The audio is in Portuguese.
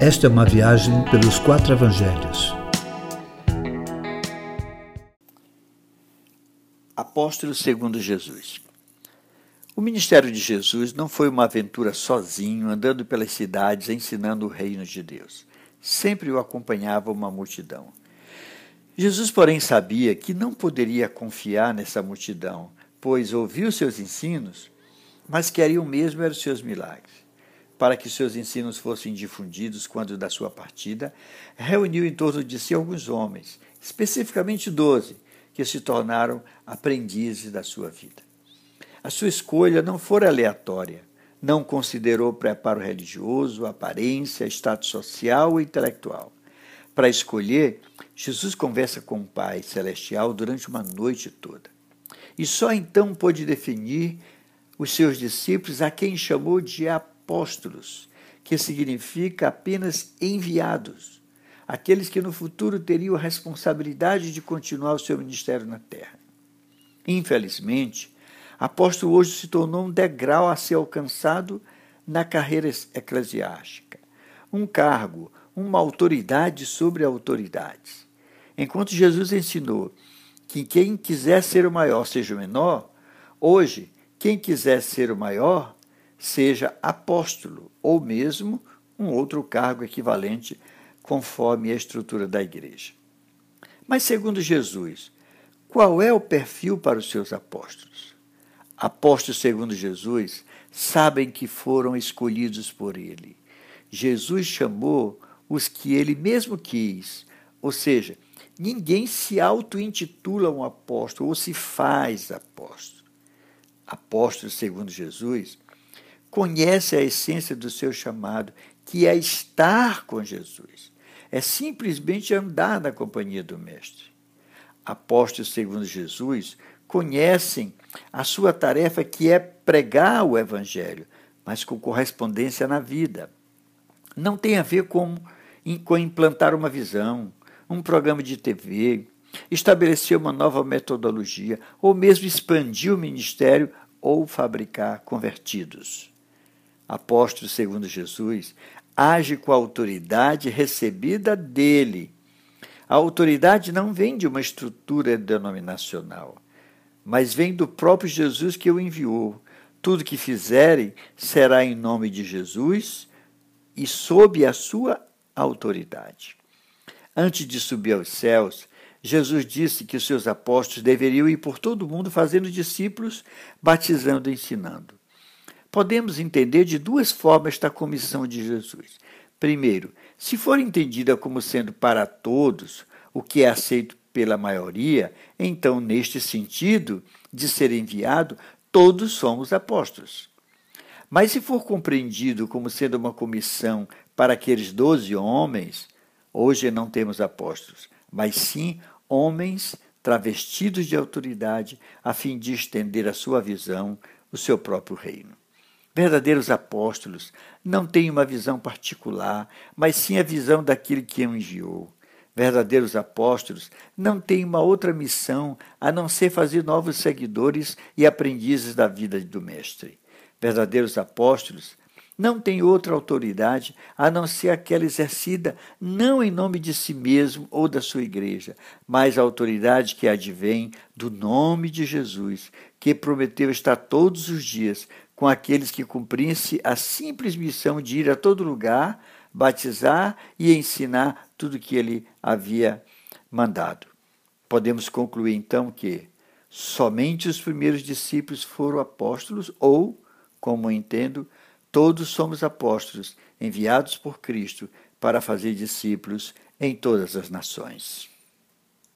Esta é uma viagem pelos quatro evangelhos. Apóstolo segundo Jesus. O ministério de Jesus não foi uma aventura sozinho, andando pelas cidades ensinando o reino de Deus. Sempre o acompanhava uma multidão. Jesus, porém, sabia que não poderia confiar nessa multidão, pois ouviu seus ensinos, mas queria o mesmo eram os seus milagres para que seus ensinos fossem difundidos quando da sua partida, reuniu em torno de si alguns homens, especificamente doze, que se tornaram aprendizes da sua vida. A sua escolha não foi aleatória, não considerou preparo religioso, aparência, status social ou intelectual. Para escolher, Jesus conversa com o Pai Celestial durante uma noite toda. E só então pôde definir os seus discípulos, a quem chamou de apóstolos apóstolos, que significa apenas enviados, aqueles que no futuro teriam a responsabilidade de continuar o seu ministério na terra. Infelizmente, apóstolo hoje se tornou um degrau a ser alcançado na carreira eclesiástica, um cargo, uma autoridade sobre autoridades. Enquanto Jesus ensinou que quem quiser ser o maior seja o menor, hoje, quem quiser ser o maior seja apóstolo ou mesmo um outro cargo equivalente conforme a estrutura da igreja. Mas, segundo Jesus, qual é o perfil para os seus apóstolos? Apóstolos, segundo Jesus, sabem que foram escolhidos por ele. Jesus chamou os que ele mesmo quis, ou seja, ninguém se auto-intitula um apóstolo ou se faz apóstolo. Apóstolo, segundo Jesus, conhece a essência do seu chamado, que é estar com Jesus. É simplesmente andar na companhia do Mestre. Apóstolos, segundo Jesus, conhecem a sua tarefa, que é pregar o Evangelho, mas com correspondência na vida. Não tem a ver com, com implantar uma visão, um programa de TV, estabelecer uma nova metodologia, ou mesmo expandir o ministério ou fabricar convertidos apóstolo segundo Jesus, age com a autoridade recebida dele. A autoridade não vem de uma estrutura denominacional, mas vem do próprio Jesus que o enviou. Tudo que fizerem será em nome de Jesus e sob a sua autoridade. Antes de subir aos céus, Jesus disse que os seus apóstolos deveriam ir por todo o mundo fazendo discípulos, batizando e ensinando. Podemos entender de duas formas esta comissão de Jesus. Primeiro, se for entendida como sendo para todos, o que é aceito pela maioria, então, neste sentido de ser enviado, todos somos apóstolos. Mas se for compreendido como sendo uma comissão para aqueles doze homens, hoje não temos apóstolos, mas sim homens travestidos de autoridade, a fim de estender a sua visão, o seu próprio reino. Verdadeiros apóstolos não têm uma visão particular, mas sim a visão daquele que enviou. Verdadeiros apóstolos não têm uma outra missão a não ser fazer novos seguidores e aprendizes da vida do Mestre. Verdadeiros apóstolos não têm outra autoridade a não ser aquela exercida não em nome de si mesmo ou da sua igreja, mas a autoridade que advém do nome de Jesus, que prometeu estar todos os dias com aqueles que cumprissem a simples missão de ir a todo lugar, batizar e ensinar tudo o que ele havia mandado. Podemos concluir então que somente os primeiros discípulos foram apóstolos, ou, como entendo, todos somos apóstolos enviados por Cristo para fazer discípulos em todas as nações.